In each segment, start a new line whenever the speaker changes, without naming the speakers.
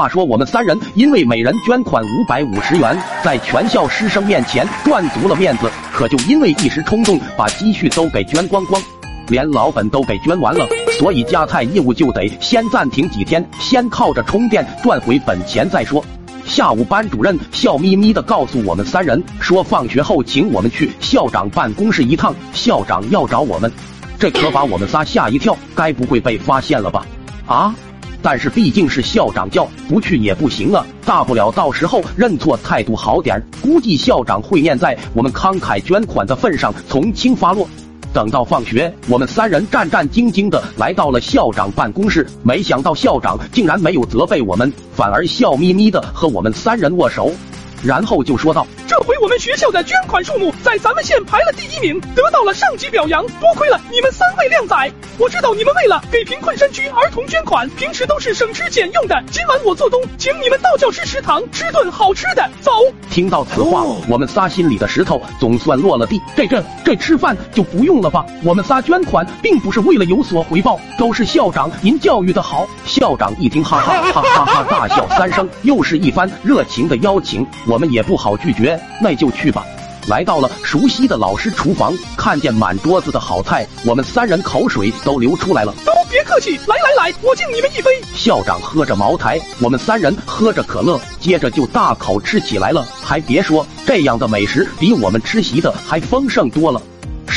话说我们三人因为每人捐款五百五十元，在全校师生面前赚足了面子，可就因为一时冲动，把积蓄都给捐光光，连老本都给捐完了，所以加菜业务就得先暂停几天，先靠着充电赚回本钱再说。下午，班主任笑眯眯的告诉我们三人说，放学后请我们去校长办公室一趟，校长要找我们。这可把我们仨吓一跳，该不会被发现了吧？啊！但是毕竟是校长叫，不去也不行啊。大不了到时候认错，态度好点，估计校长会念在我们慷慨捐款的份上，从轻发落。等到放学，我们三人战战兢兢的来到了校长办公室，没想到校长竟然没有责备我们，反而笑眯眯的和我们三人握手。然后就说道：“
这回我们学校的捐款数目在咱们县排了第一名，得到了上级表扬，多亏了你们三位靓仔。我知道你们为了给贫困山区儿童捐款，平时都是省吃俭用的。今晚我做东，请你们到教师食堂吃顿好吃的。走。”
听到此话，我们仨心里的石头总算落了地。这这这吃饭就不用了吧？我们仨捐款并不是为了有所回报，都是校长您教育的好。校长一听，哈哈哈哈哈大笑三声，又是一番热情的邀请。我们也不好拒绝，那就去吧。来到了熟悉的老师厨房，看见满桌子的好菜，我们三人口水都流出来了。
都别客气，来来来，我敬你们一杯。
校长喝着茅台，我们三人喝着可乐，接着就大口吃起来了。还别说，这样的美食比我们吃席的还丰盛多了。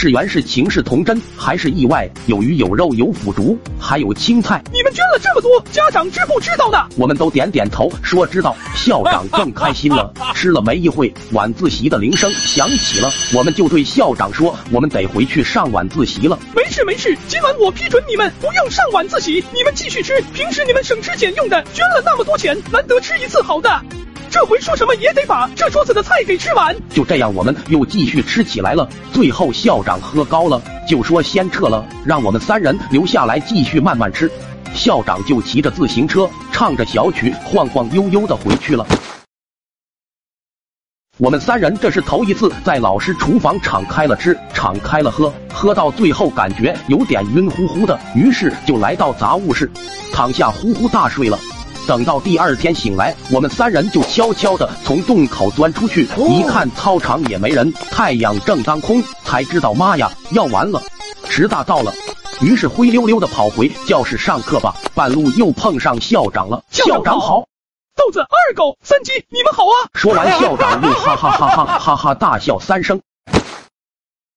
是原是情是童真还是意外？有鱼有肉有腐竹，还有青菜。
你们捐了这么多，家长知不知道呢？
我们都点点头，说知道。校长更开心了。吃了没一会，晚自习的铃声响起了，我们就对校长说：“我们得回去上晚自习了。”
没事没事，今晚我批准你们不用上晚自习，你们继续吃。平时你们省吃俭用的，捐了那么多钱，难得吃一次好的。这回说什么也得把这桌子的菜给吃完。
就这样，我们又继续吃起来了。最后校长喝高了，就说先撤了，让我们三人留下来继续慢慢吃。校长就骑着自行车，唱着小曲，晃晃悠悠的回去了。我们三人这是头一次在老师厨房敞开了吃，敞开了喝，喝到最后感觉有点晕乎乎的，于是就来到杂物室，躺下呼呼大睡了。等到第二天醒来，我们三人就悄悄的从洞口钻出去，一看操场也没人，太阳正当空，才知道妈呀，要完了，迟大到了。于是灰溜溜的跑回教室上课吧，半路又碰上校长了。
校长好，豆子、二狗、三鸡，你们好啊！
说完，校长又 哈哈哈哈哈哈大笑三声。